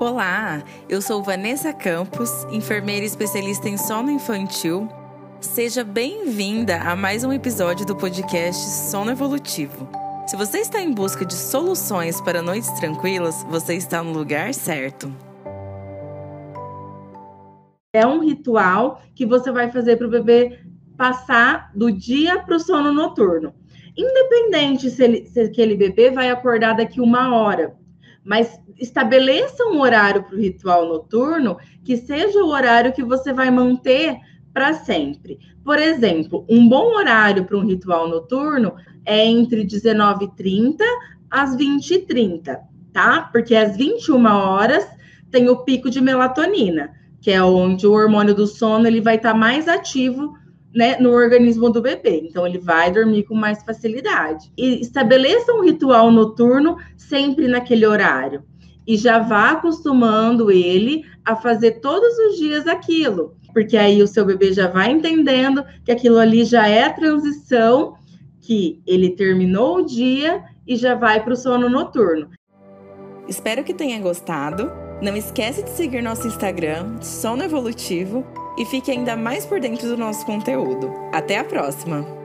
Olá, eu sou Vanessa Campos, enfermeira especialista em sono infantil. Seja bem-vinda a mais um episódio do podcast Sono Evolutivo. Se você está em busca de soluções para noites tranquilas, você está no lugar certo. É um ritual que você vai fazer para o bebê passar do dia para o sono noturno. Independente se, ele, se aquele bebê vai acordar daqui uma hora, mas estabeleça um horário para o ritual noturno que seja o horário que você vai manter para sempre. Por exemplo, um bom horário para um ritual noturno é entre 19h30 às 20h30, tá? Porque às 21 horas tem o pico de melatonina, que é onde o hormônio do sono ele vai estar tá mais ativo né, no organismo do bebê. Então, ele vai dormir com mais facilidade. E estabeleça um ritual noturno sempre naquele horário. E já vá acostumando ele a fazer todos os dias aquilo. Porque aí o seu bebê já vai entendendo que aquilo ali já é a transição, que ele terminou o dia e já vai para o sono noturno. Espero que tenha gostado. Não esquece de seguir nosso Instagram, Sono Evolutivo e fique ainda mais por dentro do nosso conteúdo. Até a próxima!